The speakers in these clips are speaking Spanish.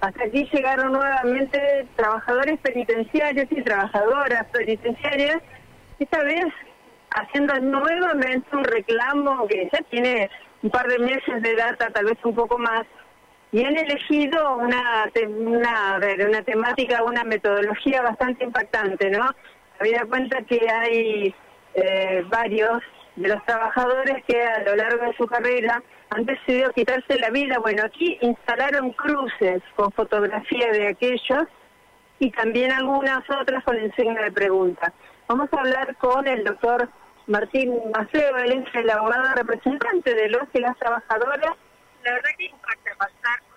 hasta aquí llegaron nuevamente trabajadores penitenciarios y trabajadoras penitenciarias, esta vez haciendo nuevamente un reclamo que ya tiene un par de meses de data, tal vez un poco más, y han elegido una, una, una temática, una metodología bastante impactante, ¿no? Habida cuenta que hay eh, varios de los trabajadores que a lo largo de su carrera han decidido quitarse la vida. Bueno, aquí instalaron cruces con fotografía de aquellos y también algunas otras con el signo de pregunta. Vamos a hablar con el doctor Martín Maceo, él es el abogado representante de los y las trabajadoras. La verdad que impacta pasar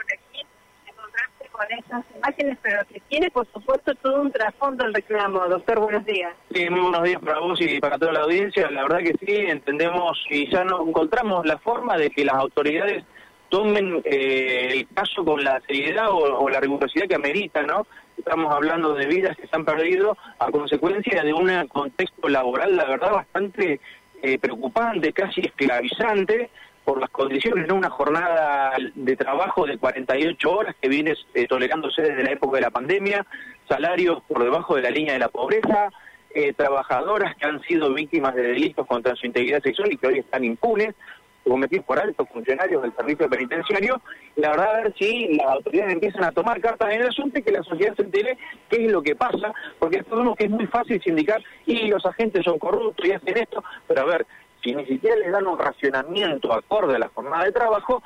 con esas imágenes, pero que tiene, por supuesto, todo un trasfondo el reclamo. Doctor, buenos días. Sí, muy buenos días para vos y para toda la audiencia. La verdad que sí, entendemos y ya nos encontramos la forma de que las autoridades tomen eh, el caso con la seriedad o, la rigurosidad que amerita, ¿no? Estamos hablando de vidas que se han perdido a consecuencia de un contexto laboral, la verdad, bastante eh, preocupante, casi esclavizante, por las condiciones, ¿no? Una jornada de trabajo de 48 horas que viene eh, tolerándose desde la época de la pandemia, salarios por debajo de la línea de la pobreza, eh, trabajadoras que han sido víctimas de delitos contra su integridad sexual y que hoy están impunes, cometidos por altos funcionarios del servicio penitenciario, la verdad a ver si las autoridades empiezan a tomar cartas en el asunto y que la sociedad se entere qué es lo que pasa, porque sabemos que es muy fácil sindicar y los agentes son corruptos y hacen esto, pero a ver, si ni siquiera le dan un racionamiento acorde a la jornada de trabajo,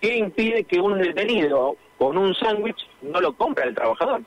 ¿qué impide que un detenido con un sándwich no lo compre el trabajador?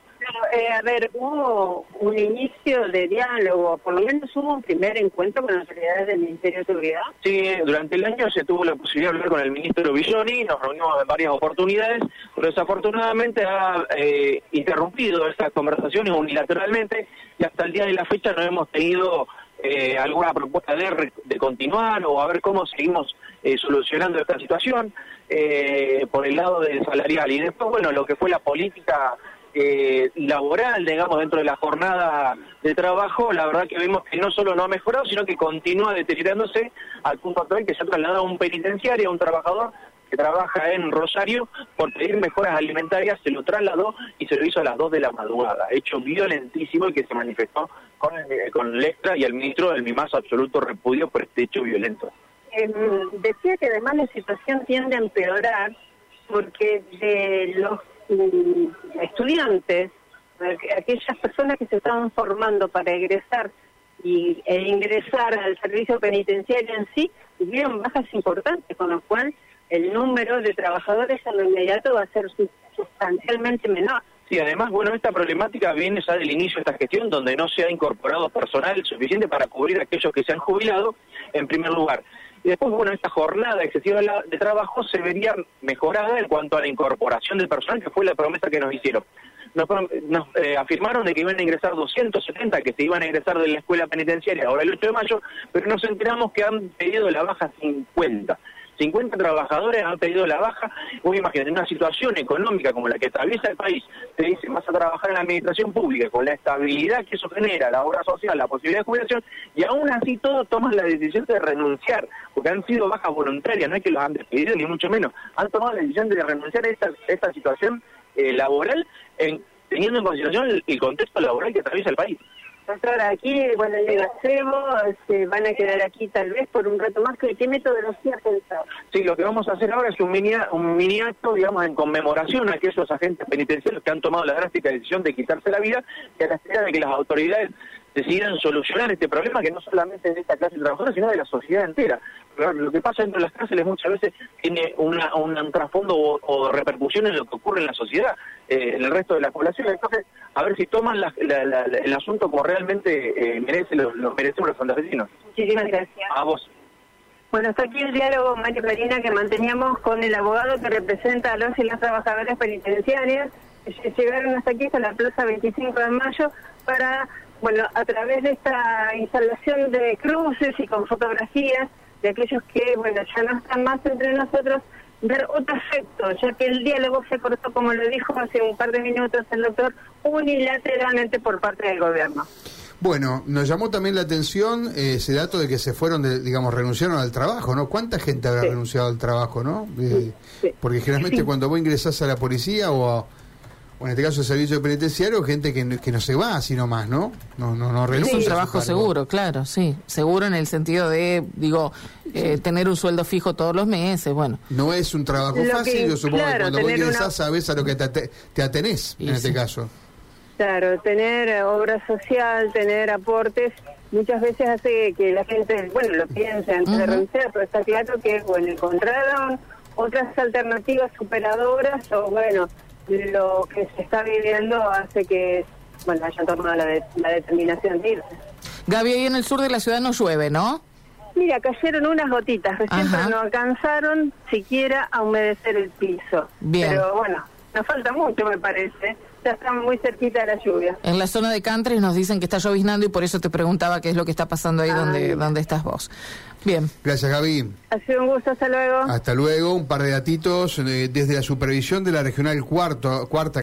Eh, a ver, hubo un inicio de diálogo, por lo menos hubo un primer encuentro con las autoridades del Ministerio de Seguridad. Sí, durante el año se tuvo la posibilidad de hablar con el ministro Villoni, nos reunimos en varias oportunidades, pero desafortunadamente ha eh, interrumpido estas conversaciones unilateralmente y hasta el día de la fecha no hemos tenido eh, alguna propuesta de, de, continuar o a ver cómo seguimos eh, solucionando esta situación eh, por el lado del salarial. Y después, bueno, lo que fue la política eh, laboral, digamos, dentro de la jornada de trabajo, la verdad que vemos que no solo no ha mejorado, sino que continúa deteriorándose al punto actual que se ha trasladado a un penitenciario, a un trabajador trabaja en Rosario, por pedir mejoras alimentarias, se lo trasladó y se lo hizo a las 2 de la madrugada. Hecho violentísimo y que se manifestó con, el, con Lestra y el ministro del mi más absoluto repudio por este hecho violento. Eh, decía que además la situación tiende a empeorar porque de los estudiantes, aquellas personas que se estaban formando para egresar y, e ingresar al servicio penitenciario en sí, tuvieron bajas importantes, con lo cual el número de trabajadores en lo inmediato va a ser sustancialmente menor. Sí, además, bueno, esta problemática viene ya del inicio de esta gestión, donde no se ha incorporado personal suficiente para cubrir a aquellos que se han jubilado, en primer lugar. Y después, bueno, esta jornada excesiva de trabajo se vería mejorada en cuanto a la incorporación del personal, que fue la promesa que nos hicieron. Nos, eh, afirmaron de que iban a ingresar 270, que se iban a ingresar de la escuela penitenciaria ahora el 8 de mayo, pero nos enteramos que han pedido la baja 50. 50 trabajadores han pedido la baja. Vos imagínate, en una situación económica como la que atraviesa el país, te dicen vas a trabajar en la administración pública con la estabilidad que eso genera, la obra social, la posibilidad de jubilación, y aún así todos toman la decisión de renunciar, porque han sido bajas voluntarias, no es que los han despedido, ni mucho menos. Han tomado la decisión de renunciar a esta, situación eh, laboral en, teniendo en consideración el contexto laboral que atraviesa el país. Doctor, aquí, bueno, llega se este, van a quedar aquí tal vez por un rato más. ¿Qué, qué metodología pensado? Sí, lo que vamos a hacer ahora es un mini, un mini acto, digamos, en conmemoración a aquellos agentes penitenciarios que han tomado la drástica decisión de quitarse la vida y a la espera de que las autoridades decidan solucionar este problema que no solamente es de esta clase de trabajadores, sino de la sociedad entera. lo que pasa dentro de las cárceles muchas veces tiene una, un trasfondo o, repercusión en lo que ocurre en la sociedad, eh, en el resto de la población. Entonces, a ver si toman el asunto como realmente eh, merece, lo, merecemos los santafesinos. Muchísimas gracias. A vos. Bueno, está aquí el diálogo, María Marina, que manteníamos con el abogado que representa a los y las trabajadoras penitenciarias. Llegaron hasta aquí, hasta la Plaza 25 de Mayo, para bueno, a través de esta instalación de cruces y con fotografías de aquellos que, bueno, ya no están más entre nosotros, ver otro efecto, ya que el diálogo se cortó, como lo dijo hace un par de minutos el doctor, unilateralmente por parte del gobierno. Bueno, nos llamó también la atención eh, ese dato de que se fueron, de, digamos, renunciaron al trabajo, ¿no? ¿Cuánta gente habrá Sí. renunciado al trabajo, no? Eh, Sí. Porque generalmente Sí. cuando vos ingresás a la policía o, a- o en este caso al servicio penitenciario, gente que, no- que no se va así nomás, ¿no? No, no, no Es renuncia. un a su trabajo seguro, claro, sí. Seguro en el sentido de, digo, eh, tener un sueldo fijo todos los meses, bueno. No es un trabajo Lo que- fácil, yo supongo que claro, cuando vos tener ingresás una- sabés a lo que te, te atenés, Y en este sí. caso. Claro, tener eh, obra social, tener aportes, muchas veces hace que la gente, bueno, lo piense antes de Ujú. renunciar, pero está claro que, bueno, encontraron otras alternativas superadoras o, bueno, lo que se está viviendo hace que, bueno, hayan tomado la, de- la determinación de irse. Gaby, ahí en el sur de la ciudad no llueve, ¿no? Mira, cayeron unas gotitas, recién no alcanzaron siquiera a humedecer el piso. Bien. Pero bueno, nos falta mucho, me parece. Ya estamos muy cerquita de la lluvia. En la zona de Cantres nos dicen que está lloviznando y por eso te preguntaba qué es lo que está pasando ahí Ah, donde, mira. donde estás vos. Bien. Gracias, Gaby. Ha sido un gusto, hasta luego. Hasta luego. Un par de datitos eh, desde la supervisión de la regional cuarto, cuarta.